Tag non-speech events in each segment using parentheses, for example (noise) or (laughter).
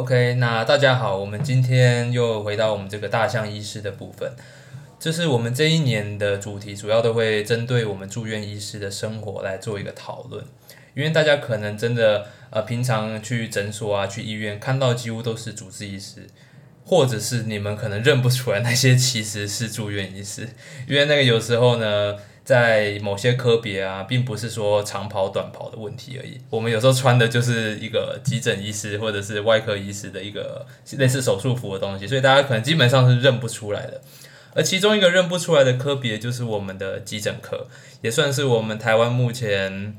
OK，那大家好，我们今天又回到我们这个大象医师的部分。就是我们这一年的主题，主要都会针对我们住院医师的生活来做一个讨论。因为大家可能真的呃，平常去诊所啊、去医院看到几乎都是主治医师，或者是你们可能认不出来那些其实是住院医师，因为那个有时候呢。在某些科别啊，并不是说长跑短跑的问题而已。我们有时候穿的就是一个急诊医师或者是外科医师的一个类似手术服的东西，所以大家可能基本上是认不出来的。而其中一个认不出来的科别就是我们的急诊科，也算是我们台湾目前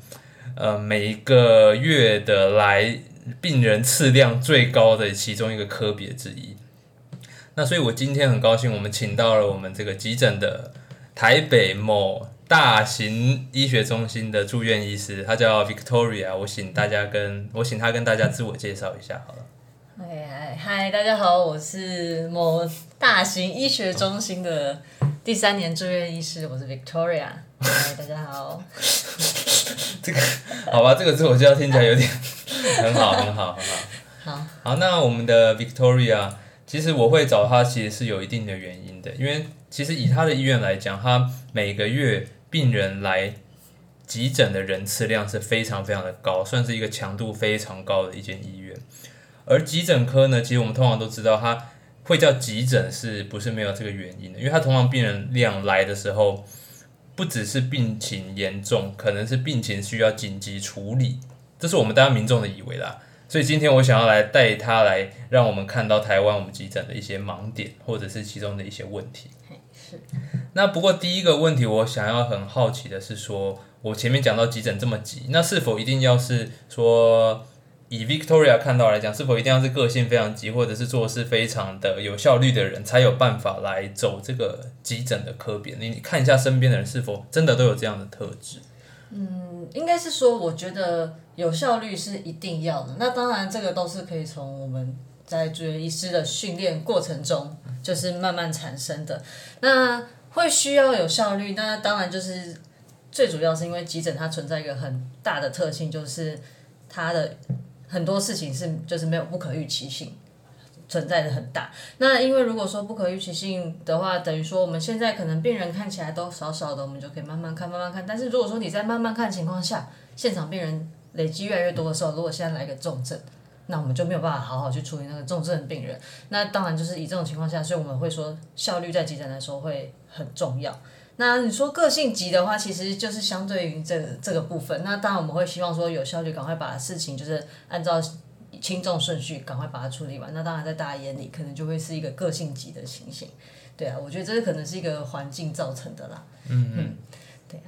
呃每一个月的来病人次量最高的其中一个科别之一。那所以我今天很高兴，我们请到了我们这个急诊的台北某。大型医学中心的住院医师，他叫 Victoria。我请大家跟我请他跟大家自我介绍一下，好了。嗨嗨，大家好，我是某大型医学中心的第三年住院医师，我是 Victoria。嗨，大家好。(laughs) 这个好吧，这个自我介绍听起来有点很好，很好，很好。好。好，那我们的 Victoria，其实我会找他，其实是有一定的原因的，因为其实以他的医院来讲，他每个月病人来急诊的人次量是非常非常的高，算是一个强度非常高的一间医院。而急诊科呢，其实我们通常都知道，它会叫急诊，是不是没有这个原因的？因为它通常病人量来的时候，不只是病情严重，可能是病情需要紧急处理，这是我们大家民众的以为啦。所以今天我想要来带他来，让我们看到台湾我们急诊的一些盲点，或者是其中的一些问题。那不过第一个问题，我想要很好奇的是，说我前面讲到急诊这么急，那是否一定要是说以 Victoria 看到来讲，是否一定要是个性非常急，或者是做事非常的有效率的人，才有办法来走这个急诊的科别？你看一下身边的人是否真的都有这样的特质？嗯，应该是说，我觉得有效率是一定要的。那当然，这个都是可以从我们在住院医师的训练过程中，就是慢慢产生的。那会需要有效率，那当然就是最主要是因为急诊它存在一个很大的特性，就是它的很多事情是就是没有不可预期性存在的很大。那因为如果说不可预期性的话，等于说我们现在可能病人看起来都少少的，我们就可以慢慢看慢慢看。但是如果说你在慢慢看情况下，现场病人累积越来越多的时候，如果现在来个重症。那我们就没有办法好好去处理那个重症病人。那当然就是以这种情况下，所以我们会说效率在急诊来说会很重要。那你说个性急的话，其实就是相对于这这个部分。那当然我们会希望说有效率，赶快把事情就是按照轻重顺序赶快把它处理完。那当然在大家眼里可能就会是一个个性急的情形。对啊，我觉得这可能是一个环境造成的啦。嗯嗯，对啊。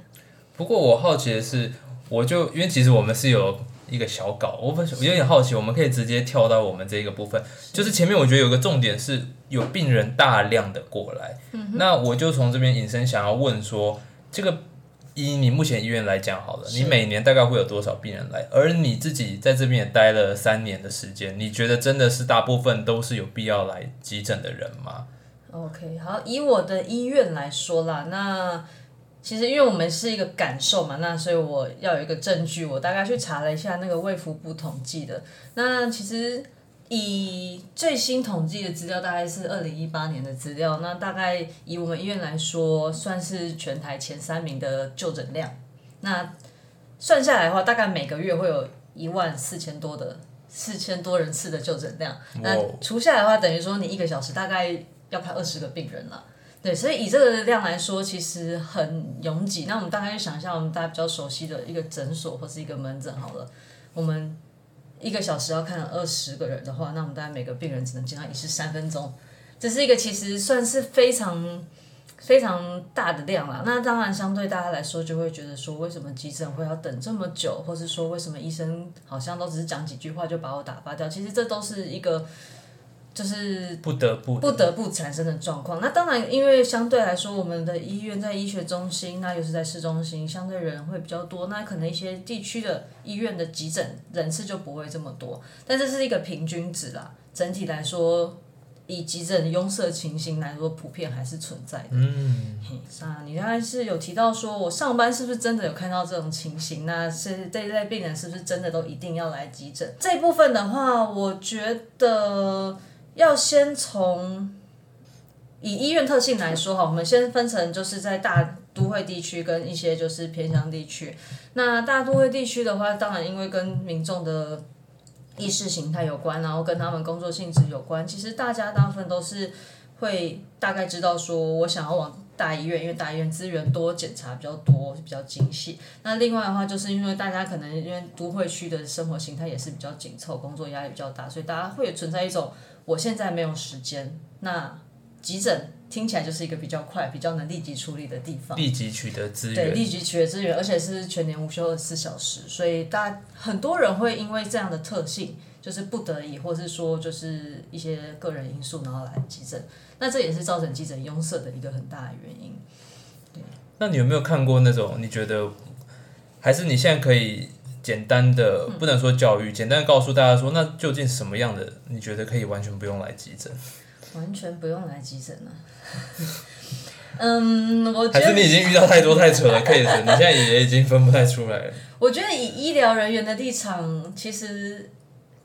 不过我好奇的是，我就因为其实我们是有。一个小稿，我我有点好奇，我们可以直接跳到我们这个部分，就是前面我觉得有个重点是有病人大量的过来，那我就从这边引申想要问说，这个以你目前医院来讲好了，你每年大概会有多少病人来？而你自己在这边也待了三年的时间，你觉得真的是大部分都是有必要来急诊的人吗？OK，好，以我的医院来说啦，那。其实，因为我们是一个感受嘛，那所以我要有一个证据。我大概去查了一下那个卫福部统计的，那其实以最新统计的资料，大概是二零一八年的资料。那大概以我们医院来说，算是全台前三名的就诊量。那算下来的话，大概每个月会有一万四千多的四千多人次的就诊量。那除下来的话，等于说你一个小时大概要看二十个病人了。对，所以以这个量来说，其实很拥挤。那我们大概就想象我们大家比较熟悉的一个诊所或是一个门诊好了。我们一个小时要看二十个人的话，那我们大概每个病人只能见到一次三分钟。这是一个其实算是非常非常大的量啦。那当然，相对大家来说，就会觉得说，为什么急诊会要等这么久，或是说为什么医生好像都只是讲几句话就把我打发掉？其实这都是一个。就是不得不不得不产生的状况。那当然，因为相对来说，我们的医院在医学中心，那又是在市中心，相对人会比较多。那可能一些地区的医院的急诊人次就不会这么多。但这是一个平均值啦。整体来说，以急诊拥塞情形来说，普遍还是存在的。嗯，嘿那你刚才是有提到说，我上班是不是真的有看到这种情形？那是这一类病人是不是真的都一定要来急诊？这一部分的话，我觉得要先从以医院特性来说哈，我们先分成就是在大都会地区跟一些就是偏乡地区。那大都会地区的话，当然因为跟民众的意识形态有关，然后跟他们工作性质有关。其实大家大部分都是会大概知道说，我想要往大医院，因为大医院资源多，检查比较多，比较精细。那另外的话，就是因为大家可能因为都会区的生活形态也是比较紧凑，工作压力比较大，所以大家会存在一种我现在没有时间，那急诊听起来就是一个比较快、比较能立即处理的地方。立即取得资源对，立即取得资源，而且是全年无休二十四小时，所以大很多人会因为这样的特性，就是不得已，或是说就是一些个人因素，然后来急诊，那这也是造成急诊拥塞的一个很大的原因。对那你有没有看过那种你觉得，还是你现在可以简单的，不能说教育，简单的告诉大家说，那究竟什么样的你觉得可以完全不用来急诊？完全不用来急诊呢。(laughs) 嗯，我觉得，还是你已经遇到太多太扯的 case，你现在也已经分不太出来了？(laughs) 我觉得以医疗人员的立场，其实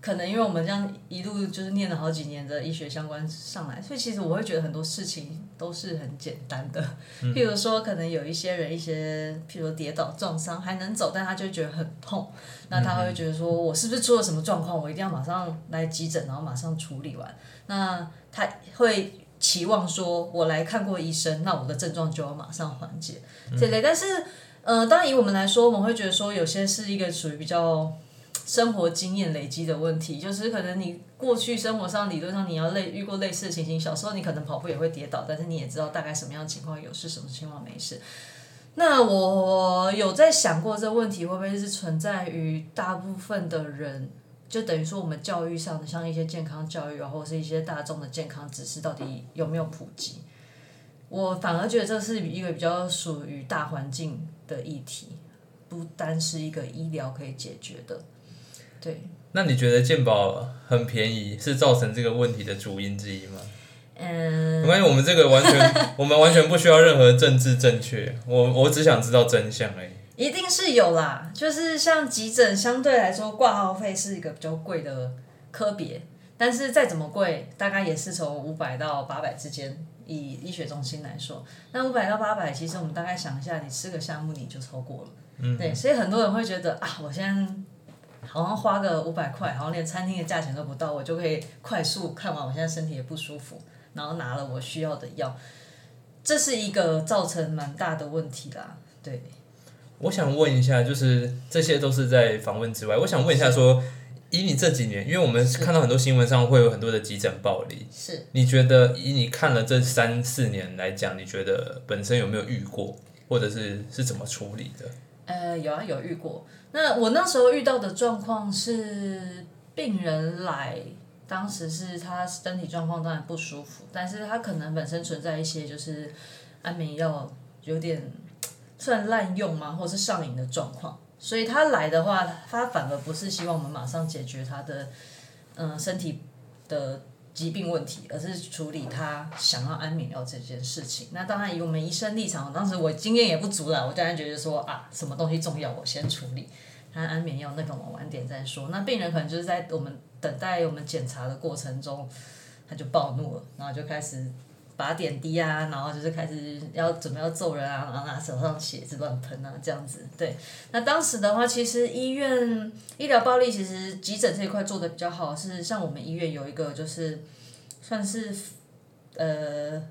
可能因为我们这样一路就是念了好几年的医学相关上来，所以其实我会觉得很多事情都是很简单的。譬如说，可能有一些人一些，譬如说跌倒撞伤还能走，但他就觉得很痛，那他会觉得说我是不是出了什么状况，我一定要马上来急诊，然后马上处理完。那他会期望说，我来看过医生，那我的症状就要马上缓解这类。但是，呃，当然以我们来说，我们会觉得说，有些是一个属于比较生活经验累积的问题，就是可能你过去生活上理论上你要类遇过类似的情形，小时候你可能跑步也会跌倒，但是你也知道大概什么样的情况有事，什么情况没事。那我有在想过这个问题会不会是存在于大部分的人，就等于说我们教育上的像一些健康教育啊，或者是一些大众的健康知识到底有没有普及？我反而觉得这是一个比较属于大环境的议题，不单是一个医疗可以解决的。对，那你觉得鉴宝很便宜是造成这个问题的主因之一吗？嗯，没关系，我们这个完全，(laughs) 我们完全不需要任何政治正确，我我只想知道真相而已。一定是有啦，就是像急诊相对来说挂号费是一个比较贵的科别，但是再怎么贵，大概也是从五百到八百之间。以医学中心来说，那五百到八百，其实我们大概想一下，你吃个项目你就超过了。嗯，对，所以很多人会觉得啊，我现在好像花个五百块，好像连餐厅的价钱都不到，我就可以快速看完我现在身体也不舒服，然后拿了我需要的药，这是一个造成蛮大的问题啦。对。我想问一下，就是这些都是在访问之外，我想问一下说，以你这几年，因为我们看到很多新闻上会有很多的急诊暴力，是你觉得以你看了这三四年来讲，你觉得本身有没有遇过，或者是是怎么处理的？呃，有啊，有遇过。那我那时候遇到的状况是，病人来，当时是他身体状况当然不舒服，但是他可能本身存在一些就是安眠药有点算滥用嘛，或是上瘾的状况，所以他来的话，他反而不是希望我们马上解决他的嗯、身体的疾病问题，而是处理他想要安眠药这件事情。那当然以我们医生立场，当时我经验也不足了，我当然觉得说啊，什么东西重要，我先处理。他安眠药那个我晚点再说。那病人可能就是在我们等待我们检查的过程中，他就暴怒了，然后就开始拔点滴啊，然后就是开始要准备要揍人啊，然后拿手上血渍乱喷啊，这样子。对，那当时的话，其实医院医疗暴力其实急诊这一块做的比较好，是像我们医院有一个就是算是呃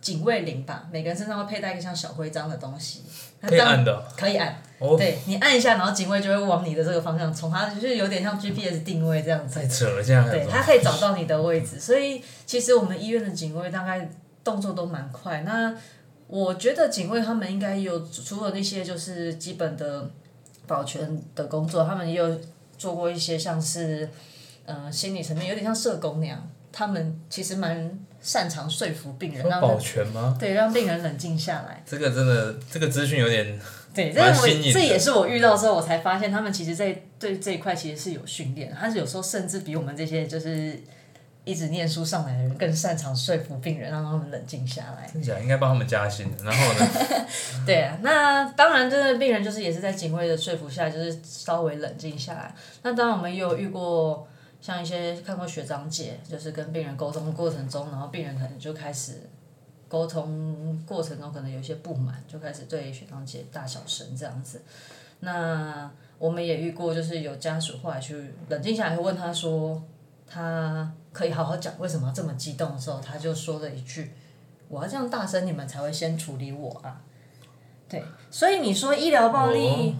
警卫铃吧，每个人身上会佩戴一个像小徽章的东西，可以按的可以按，哦，对你按一下，然后警卫就会往你的这个方向冲，它就是有点像 GPS 定位这样子。太扯了，这样对，它可以找到你的位置，所以其实我们医院的警卫大概动作都蛮快。那我觉得警卫他们应该有除了那些就是基本的保全的工作，他们也有做过一些像是呃心理层面，有点像社工那样，他们其实蛮擅长说服病人，让保全吗？对让病人冷静下来。这个真的，这个资讯有点对，这个我这也是我遇到之后，我才发现他们其实在对这一块其实是有训练，他是有时候甚至比我们这些就是一直念书上来的人更擅长说服病人，让他们冷静下来。真假应该帮他们加薪的。然后呢，(laughs) 对啊，那当然，真的病人就是也是在警卫的说服下，就是稍微冷静下来。那当然，我们也有遇过像一些看过学长姐，就是跟病人沟通的过程中，然后病人可能就开始沟通过程中可能有一些不满，就开始对学长姐大小声这样子。那我们也遇过，就是有家属后来去冷静下来，会问他说，他可以好好讲为什么这么激动的时候，他就说了一句：“我要这样大声，你们才会先处理我啊。”对，所以你说医疗暴力。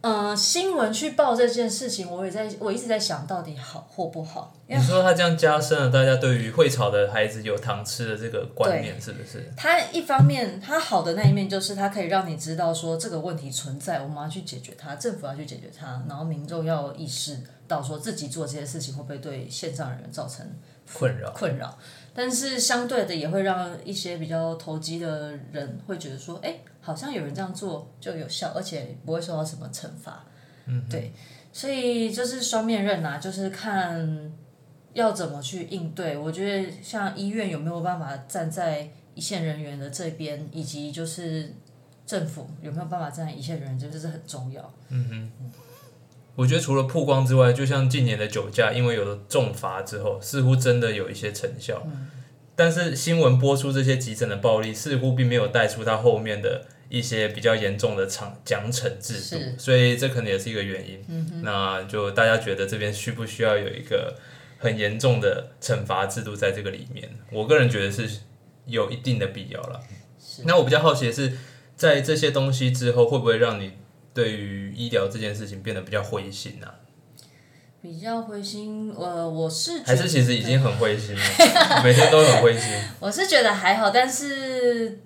呃，新闻去报这件事情，我也在，我一直在想到底好或不好。你说他这样加深了大家对于会吵的孩子有糖吃的这个观念，是不是？他一方面，他好的那一面就是他可以让你知道说这个问题存在，我们要去解决它，政府要去解决它，然后民众要意识到说自己做这些事情会不会对线上人员造成困扰困扰。但是相对的，也会让一些比较投机的人会觉得说，哎。好像有人这样做就有效，而且不会受到什么惩罚。嗯，对，所以就是双面刃呐，就是看要怎么去应对。我觉得像医院有没有办法站在一线人员的这边，以及就是政府有没有办法站在一线人员这边，这是很重要。嗯哼，我觉得除了曝光之外，就像近年的酒驾，因为有了重罚之后，似乎真的有一些成效。但是新闻播出这些急诊的暴力，似乎并没有带出它后面的。一些比较严重的奖奖惩制度，所以这可能也是一个原因。嗯那就大家觉得这边需不需要有一个很严重的惩罚制度在这个里面？我个人觉得是有一定的必要了。那我比较好奇的是，在这些东西之后，会不会让你对于医疗这件事情变得比较灰心啊？比较灰心，呃，我是还是其实已经很灰心了，每天都很灰心。(laughs) 我是觉得还好，但是。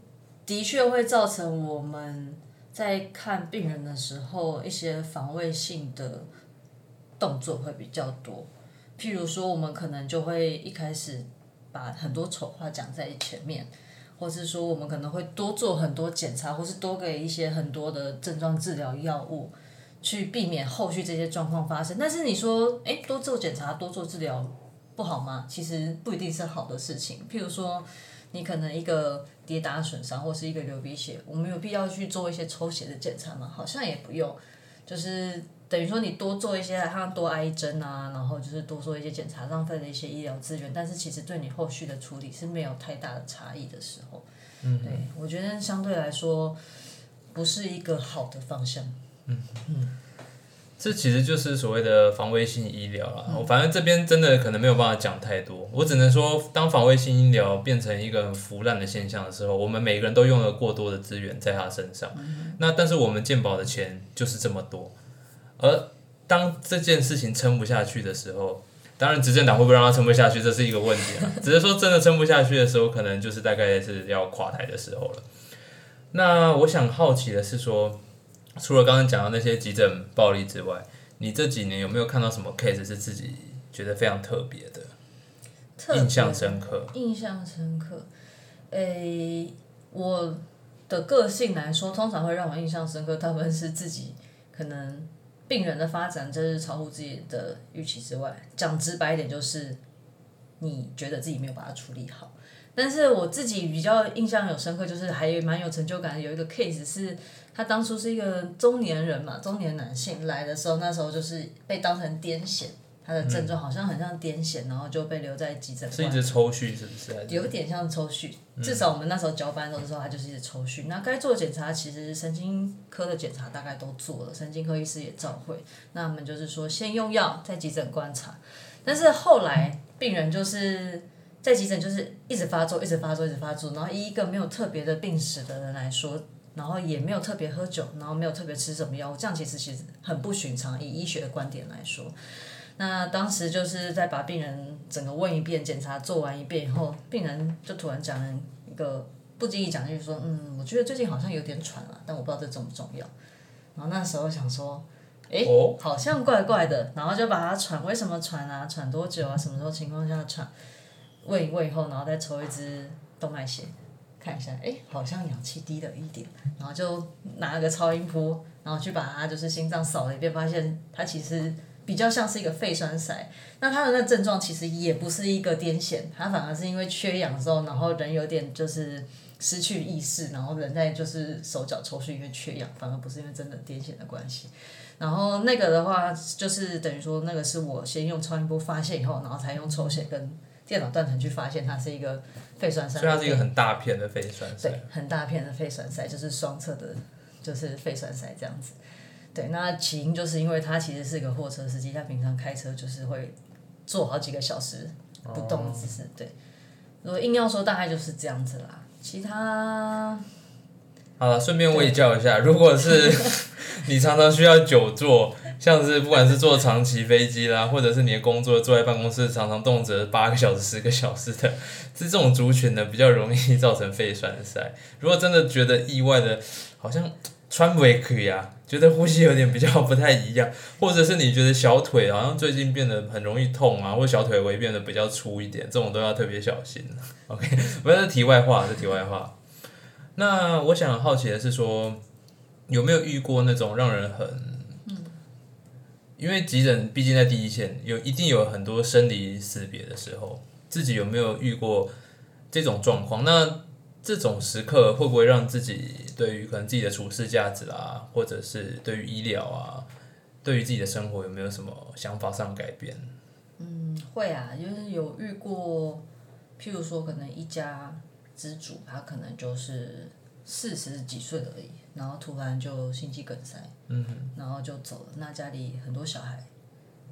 的确会造成我们在看病人的时候一些防卫性的动作会比较多，譬如说我们可能就会一开始把很多丑话讲在前面，或是说我们可能会多做很多检查，或是多给一些很多的症状治疗药物，去避免后续这些状况发生。但是你说，哎，多做检查、多做治疗不好吗？其实不一定是好的事情。譬如说。你可能一个跌打损伤，或是一个流鼻血，我们有必要去做一些抽血的检查吗？好像也不用，就是等于说你多做一些，像多挨一针啊，然后就是多做一些检查，浪费了一些医疗资源，但是其实对你后续的处理是没有太大的差异的时候，嗯，对我觉得相对来说不是一个好的方向，嗯嗯。这其实就是所谓的防卫性医疗了。我反正这边真的可能没有办法讲太多，我只能说，当防卫性医疗变成一个腐烂的现象的时候，我们每个人都用了过多的资源在他身上。那但是我们健保的钱就是这么多，而当这件事情撑不下去的时候，当然执政党会不会让他撑不下去，这是一个问题啊。(laughs) 只是说真的撑不下去的时候，可能就是大概是要垮台的时候了。那我想好奇的是说。除了刚刚讲到那些急诊暴力之外，你这几年有没有看到什么 case 是自己觉得非常特别的、印象深刻？印象深刻。诶，我的个性来说，通常会让我印象深刻，他们是自己可能病人的发展真是超乎自己的预期之外。讲直白一点，就是你觉得自己没有把它处理好。但是我自己比较印象有深刻，就是还蛮有成就感。有一个 case 是。他当初是一个中年人嘛，中年男性来的时候，那时候就是被当成癫痫，他的症状好像很像癫痫，然后就被留在急诊。是一直抽搐，是不是？有点像抽搐，至少我们那时候交班的时候，他就是一直抽搐。那该做的检查，其实神经科的检查大概都做了，神经科医师也照会。那我们就是说，先用药，在急诊观察。但是后来病人就是在急诊就是一直发作，一直发作，一直发作。然后以一个没有特别的病史的人来说。然后也没有特别喝酒，然后没有特别吃什么药，这样其实其实很不寻常。以医学的观点来说，那当时就是在把病人整个问一遍，检查做完一遍以后，病人就突然讲了一个不经意讲就是说，嗯，我觉得最近好像有点喘了，但我不知道这重不重要。然后那时候想说，哎，好像怪怪的，然后就把他喘，为什么喘啊？喘多久啊？什么时候情况下喘？问一问以后，然后再抽一支动脉血。看一下，哎，好像氧气低了一点，然后就拿了个超音波，然后去把他就是心脏扫了一遍，发现他其实比较像是一个肺栓塞。那他的那症状其实也不是一个癫痫，他反而是因为缺氧之后，然后人有点就是失去意识，然后人在就是手脚抽搐，因为缺氧，反而不是因为真的癫痫的关系。然后那个的话，就是等于说那个是我先用超音波发现以后，然后才用抽血跟电脑断层去发现它是一个肺栓塞。所以它是一个很大片的肺栓塞。对，很大片的肺栓塞，就是双侧的，就是肺栓塞这样子。对，那起因就是因为他其实是一个货车司机，他平常开车就是会坐好几个小时不动的姿势。对，如果硬要说，大概就是这样子啦。其他。好了，顺便我也教一下，如果是 (laughs) 你常常需要久坐，像是不管是坐长期飞机啦，或者是你的工作坐在办公室，常常动辄八个小时、十个小时的，是这种族群呢，比较容易造成肺栓塞。如果真的觉得意外的，好像穿围可以啊，觉得呼吸有点比较不太一样，或者是你觉得小腿好像最近变得很容易痛啊，或小腿围变得比较粗一点，这种都要特别小心。(laughs) OK，不是题外话，是题外话。那我想好奇的是说，有没有遇过那种让人很，因为急诊毕竟在第一线，有一定有很多生离死别的时候，自己有没有遇过这种状况？那这种时刻会不会让自己对于可能自己的处事价值啊，或者是对于医疗啊，对于自己的生活有没有什么想法上改变？嗯，会啊，就是有遇过，譬如说可能一家。之主他可能就是四十几岁而已，然后突然就心肌梗塞，嗯，然后就走了。那家里很多小孩，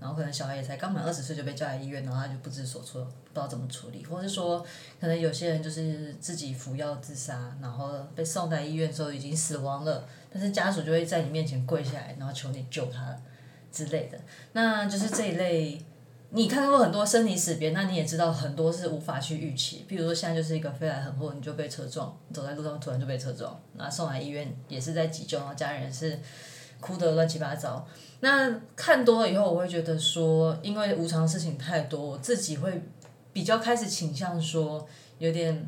然后可能小孩也才刚满二十岁就被叫来医院，然后他就不知所措，不知道怎么处理，或者是说可能有些人就是自己服药自杀，然后被送在医院之后已经死亡了，但是家属就会在你面前跪下来，然后求你救他之类的。那就是这一类。你看过很多生离死别，那你也知道很多是无法去预期。比如说现在就是一个飞来横祸，你就被车撞，走在路上突然就被车撞，那送来医院也是在急救，然后家人是哭得乱七八糟。那看多了以后，我会觉得说，因为无常事情太多，我自己会比较开始倾向说，有点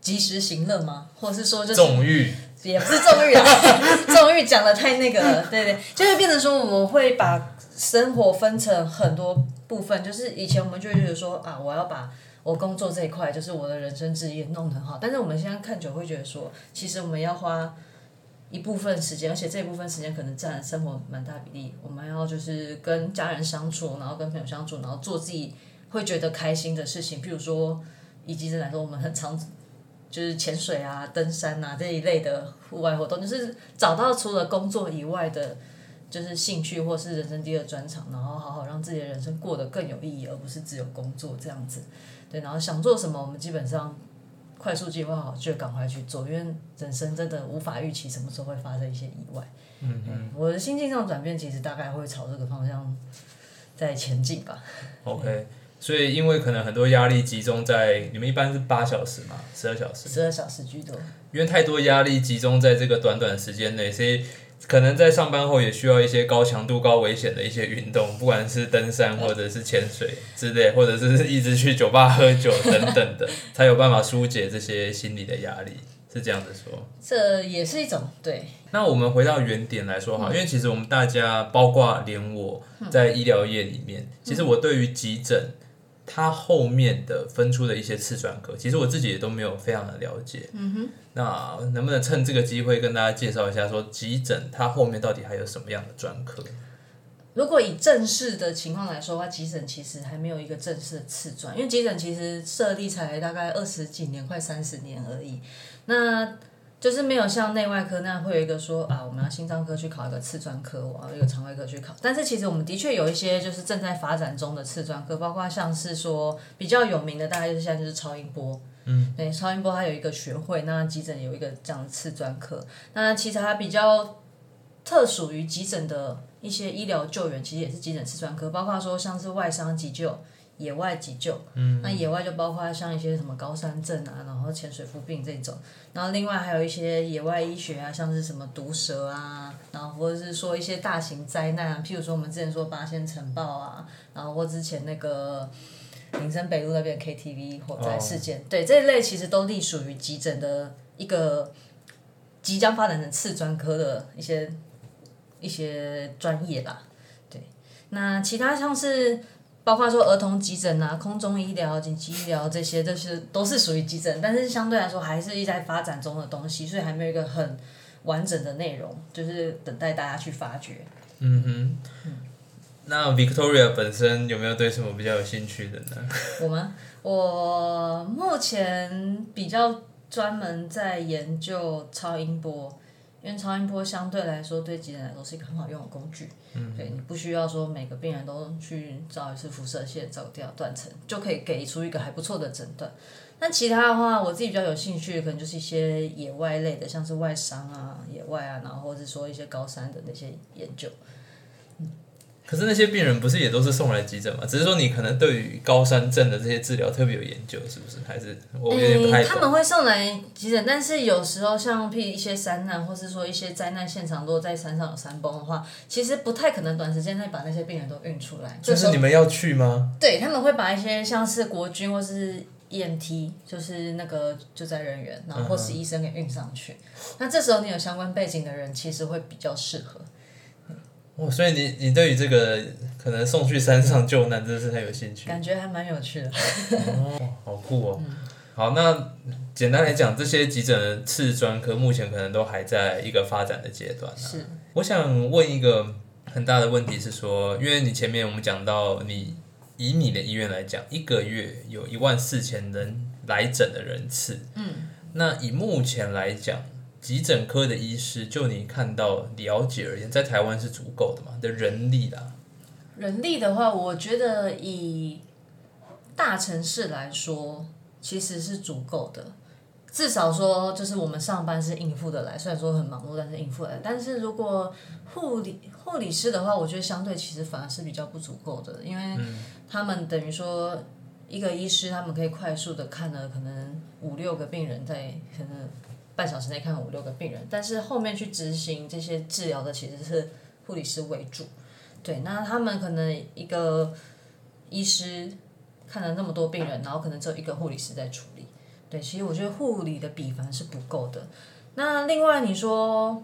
及时行乐吗？或者是说就是纵欲，也不是纵欲啊，(laughs) 纵欲讲的太那个了，对对，就会变成说我们会把。生活分成很多部分，就是以前我们就会觉得说啊，我要把我工作这一块，就是我的人生职业弄得很好。但是我们现在看久会觉得说，其实我们要花一部分时间，而且这一部分时间可能占生活蛮大比例。我们要就是跟家人相处，然后跟朋友相处，然后做自己会觉得开心的事情。譬如说，以及来说，我们很常就是潜水啊、登山啊这一类的户外活动，就是找到除了工作以外的。就是兴趣或是人生第二专长，然后好好让自己的人生过得更有意义，而不是只有工作这样子。对，然后想做什么，我们基本上快速计划好就赶快去做，因为人生真的无法预期什么时候会发生一些意外。嗯嗯，我的心境上转变，其实大概会朝这个方向在前进吧。OK，所以因为可能很多压力集中在你们一般是八小时嘛，十二小时，十二小时居多。因为太多压力集中在这个短短时间内，所以。可能在上班后也需要一些高强度、高危险的一些运动，不管是登山或者是潜水之类，或者是一直去酒吧喝酒等等的，才有办法疏解这些心理的压力，是这样子说。这也是一种对。那我们回到原点来说哈，因为其实我们大家，包括连我在医疗业里面，其实我对于急诊。它后面的分出的一些次专科，其实我自己也都没有非常的了解。嗯哼，那能不能趁这个机会跟大家介绍一下，说急诊它后面到底还有什么样的专科？如果以正式的情况来说的话，急诊其实还没有一个正式的次专，因为急诊其实设立才大概二十几年，快三十年而已。那就是没有像内外科那样会有一个说啊，我们要心脏科去考一个次专科，我要一个肠胃科去考。但是其实我们的确有一些就是正在发展中的次专科，包括像是说比较有名的，大概就是现在就是超音波。嗯，对，超音波它有一个学会，那急诊有一个这样的次专科。那其实它比较特属于急诊的一些医疗救援，其实也是急诊次专科，包括说像是外伤急救。野外急救，那野外就包括像一些什么高山症啊，然后潜水服病这种，然后另外还有一些野外医学啊，像是什么毒蛇啊，然后或者是说一些大型灾难啊，譬如说我们之前说八仙城爆啊，然后或之前那个林森北路那边 KTV 火灾事件，对这一类其实都隶属于急诊的一个即将发展成次专科的一些一些专业吧。对，那其他像是包括说儿童急诊啊、空中医疗、紧急医疗这些，这是都是属于急诊，但是相对来说还是一直在发展中的东西，所以还没有一个很完整的内容，就是等待大家去发掘。嗯哼，那 Victoria 本身有没有对什么比较有兴趣的呢？我吗？我目前比较专门在研究超音波，因为超音波相对来说对急诊来说是一个很好用的工具。嗯，对你不需要说每个病人都去照一次辐射线、照掉断层，就可以给出一个还不错的诊断。那其他的话，我自己比较有兴趣的可能就是一些野外类的，像是外伤啊、野外啊，然后或者说一些高山的那些研究。可是那些病人不是也都是送来急诊吗？只是说你可能对于高山症的这些治疗特别有研究，是不是？还是我有点不太懂。他们会送来急诊，但是有时候像譬如一些山难，或是说一些灾难现场，如果在山上有山崩的话，其实不太可能短时间内把那些病人都运出来。就是你们要去吗？对，他们会把一些像是国军或是 EMT，就是那个救灾人员，然后或是医生给运上去。那这时候你有相关背景的人，其实会比较适合。哦，所以你你对于这个可能送去山上救难，真的是很有兴趣。感觉还蛮有趣的。哦，好酷哦！好，那简单来讲，这些急诊的次专科目前可能都还在一个发展的阶段。是。我想问一个很大的问题是说，因为你前面我们讲到，你以你的医院来讲，一个月有一万四千人来诊的人次。嗯。那以目前来讲。急诊科的医师，就你看到了解而言，在台湾是足够的嘛？的人力啦，人力的话，我觉得以大城市来说，其实是足够的。至少说，就是我们上班是应付的来，虽然说很忙碌，但是应付来。但是如果护理护理师的话，我觉得相对其实反而是比较不足够的，因为他们等于说一个医师，他们可以快速的看了可能五六个病人在可能。半小时内看五六个病人，但是后面去执行这些治疗的其实是护理师为主。对，那他们可能一个医师看了那么多病人，然后可能只有一个护理师在处理。对，其实我觉得护理的比凡是不够的。那另外你说。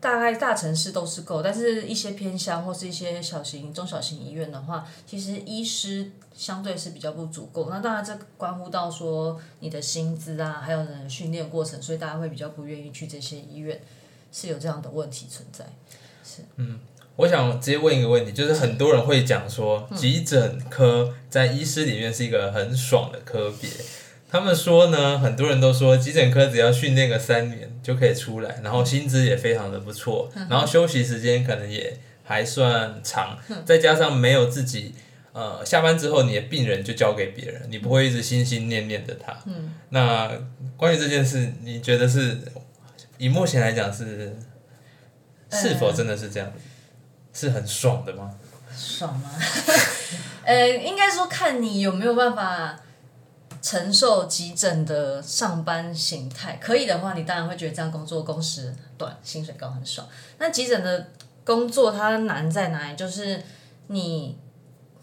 大概大城市都是够，但是一些偏乡或是一些小型、中小型医院的话，其实医师相对是比较不足够。那当然这关乎到说你的薪资啊，还有呢训练过程，所以大家会比较不愿意去这些医院，是有这样的问题存在。是，嗯，我想直接问一个问题，就是很多人会讲说，急诊科在医师里面是一个很爽的科别。他们说呢，很多人都说急诊科只要训练个三年就可以出来，然后薪资也非常的不错，然后休息时间可能也还算长，再加上没有自己呃下班之后你的病人就交给别人，你不会一直心心念念的他。那关于这件事，你觉得是以目前来讲是是否真的是这样？是很爽的吗？爽吗？(laughs) 呃，应该说看你有没有办法。承受急诊的上班形态，可以的话，你当然会觉得这样工作工时短，薪水高，很爽。那急诊的工作它难在哪里？就是你，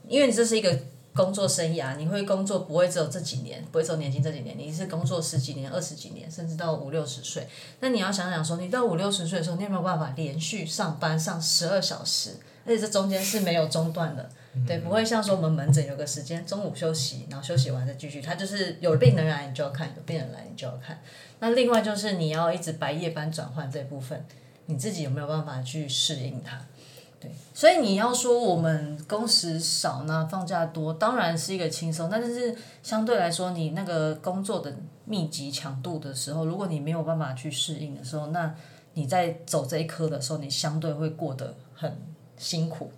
因为你这是一个工作生涯，你会工作不会只有这几年，不会只有年轻这几年，你是工作十几年、二十几年，甚至到五六十岁。那你要想想说，你到五六十岁的时候，你有没有办法连续上班上十二小时，而且这中间是没有中断的？对，不会像说我们门诊有个时间，中午休息，然后休息完再继续。他就是有病人来你就要看，有病人来你就要看。那另外就是你要一直白夜班转换这部分，你自己有没有办法去适应它？对，所以你要说我们工时少呢，放假多，当然是一个轻松。但是相对来说，你那个工作的密集强度的时候，如果你没有办法去适应的时候，那你在走这一科的时候，你相对会过得很辛苦。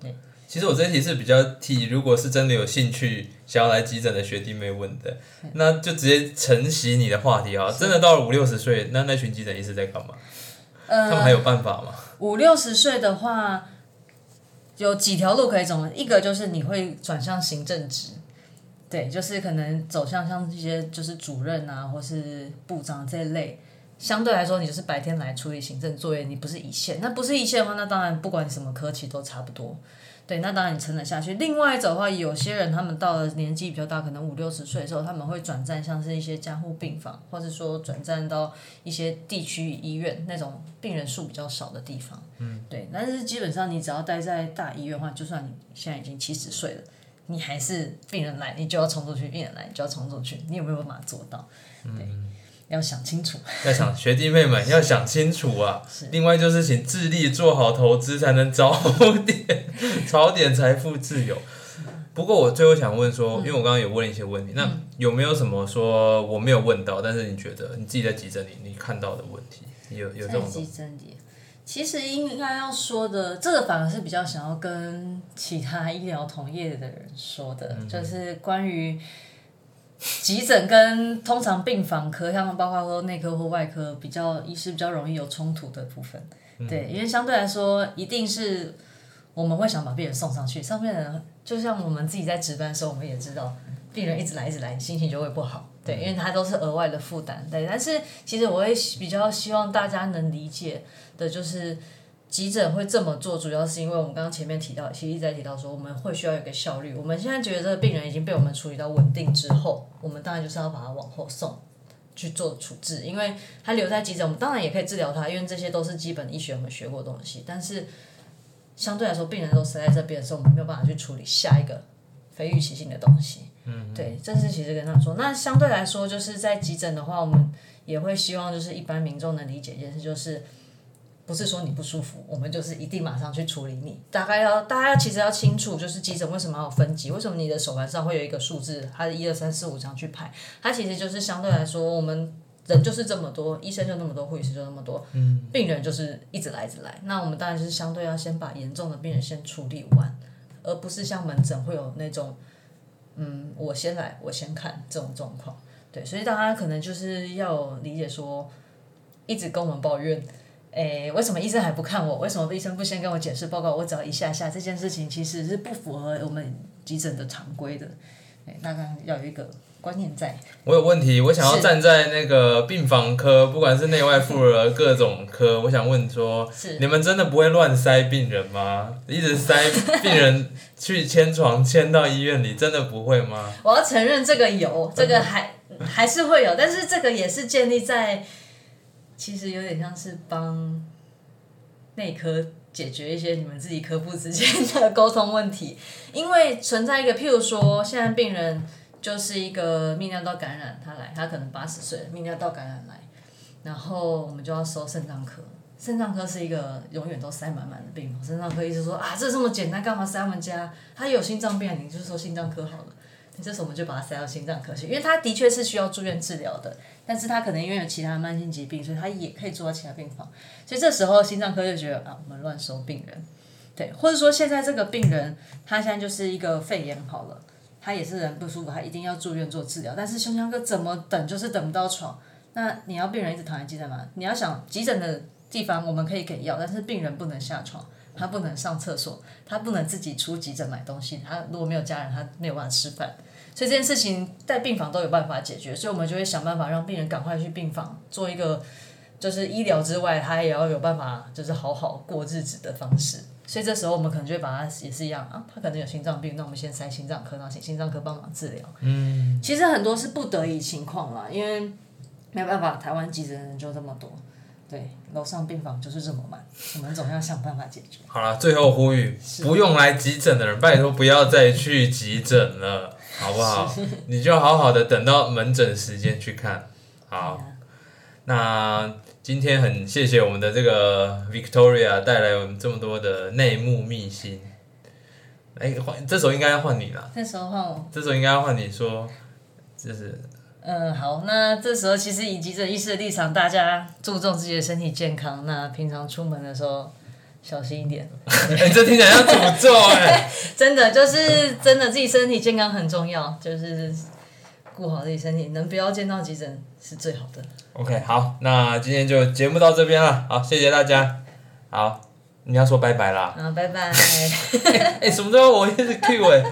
对。其实我这题是比较替，如果是真的有兴趣想要来急诊的学弟妹问的，那就直接承袭你的话题哈。真的到了五六十岁，那那群急诊医师在干嘛？他们还有办法吗？五六十岁的话，有几条路可以走。一个就是你会转向行政职，对，就是可能走向像这些就是主任啊，或是部长这一类。相对来说，你就是白天来处理行政作业，你不是一线。那不是一线的话，那当然不管你什么科，其实都差不多。对，那当然你撑得下去。另外一种的话，有些人他们到了年纪比较大，可能五六十岁的时候，他们会转战像是一些加护病房，或者说转战到一些地区医院那种病人数比较少的地方。嗯，对。但是基本上你只要待在大医院的话，就算你现在已经七十岁了，你还是病人来，你就要冲出去；病人来，你就要冲出去。你有没有办法做到？对。要想清楚，要想学弟妹们要想清楚啊！另外就是请致力做好投资，才能早点早点财富自由。不过我最后想问说，因为我刚刚有问一些问题，那有没有什么说我没有问到，但是你觉得你自己在急诊里你看到的问题，有有这种？急诊里，其实应该要说的，这个反而是比较想要跟其他医疗同业的人说的，就是关于。急诊跟通常病房科，像包括说内科或外科，比较医师比较容易有冲突的部分。对，因为相对来说，一定是我们会想把病人送上去。上面人就像我们自己在值班的时候，我们也知道，病人一直来一直来，心情就会不好。对，因为他都是额外的负担。对，但是其实我会比较希望大家能理解的，就是。急诊会这么做，主要是因为我们刚刚前面提到，其实一直在提到说，我们会需要一个效率。我们现在觉得这个病人已经被我们处理到稳定之后，我们当然就是要把他往后送去做处置，因为他留在急诊，我们当然也可以治疗他，因为这些都是基本医学我们学过的东西。但是相对来说，病人都塞在这边的时候，我们没有办法去处理下一个非预期性的东西。嗯，对，这是其实跟他说。那相对来说，就是在急诊的话，我们也会希望就是一般民众能理解一件事，就是。不是说你不舒服，我们就是一定马上去处理你。大概要大家其实要清楚，就是急诊为什么要分级？为什么你的手环上会有一个数字？它是一二三四五这样去排，它其实就是相对来说，我们人就是这么多，医生就那么多，护士就那么多，嗯，病人就是一直来一直来。那我们当然就是相对要先把严重的病人先处理完，而不是像门诊会有那种，嗯，我先来我先看这种状况。对，所以大家可能就是要理解说，一直跟我们抱怨。诶，为什么医生还不看我？为什么医生不先跟我解释报告？我只要一下下这件事情，其实是不符合我们急诊的常规的。诶，那个要有一个观念在。我有问题，我想要站在那个病房科，不管是内外妇儿各种科，我想问说，你们真的不会乱塞病人吗？一直塞病人去迁床，迁到医院里，真的不会吗？(laughs) 我要承认这个有，这个还还是会有，但是这个也是建立在。其实有点像是帮内科解决一些你们自己科部之间的沟通问题，因为存在一个，譬如说，现在病人就是一个泌尿道感染，他来，他可能八十岁，泌尿道感染来，然后我们就要收肾脏科，肾脏科是一个永远都塞满满的病房，肾脏科医生说啊，这这么简单，干嘛塞我们家？他有心脏病，你就说心脏科好了。这时候我们就把他塞到心脏科去，因为他的确是需要住院治疗的，但是他可能因为有其他慢性疾病，所以他也可以住到其他病房。所以这时候心脏科就觉得啊，我们乱收病人，对，或者说现在这个病人他现在就是一个肺炎好了，他也是人不舒服，他一定要住院做治疗，但是胸腔科怎么等就是等不到床，那你要病人一直躺在急诊吗？你要想急诊的地方我们可以给药，但是病人不能下床，他不能上厕所，他不能自己出急诊买东西，他如果没有家人，他没有办法吃饭。所以这件事情在病房都有办法解决，所以我们就会想办法让病人赶快去病房做一个，就是医疗之外，他也要有办法，就是好好过日子的方式。所以这时候我们可能就会把他也是一样啊，他可能有心脏病，那我们先塞心脏科，然后请心脏科帮忙治疗。嗯，其实很多是不得已情况啦，因为没有办法，台湾急诊人就这么多。对，楼上病房就是这么满，我们总要想办法解决。好了，最后呼吁，不用来急诊的人，拜托不要再去急诊了。好不好？你就好好的等到门诊时间去看。好，那今天很谢谢我们的这个 Victoria 带来我们这么多的内幕秘辛。哎，换这时候应该要换你了。这时候换我。这时候应该要换你说，就是。嗯，好，那这时候其实以急诊医师的立场，大家注重自己的身体健康。那平常出门的时候。小心一点！(laughs) 哎，这听起来像诅咒哎！(laughs) 真的，就是真的，自己身体健康很重要，就是顾好自己身体，能不要见到急诊是最好的。OK，好，那今天就节目到这边了，好，谢谢大家。好，你要说拜拜啦！啊，拜拜！(laughs) 哎，什么时候我也是 Q 哎。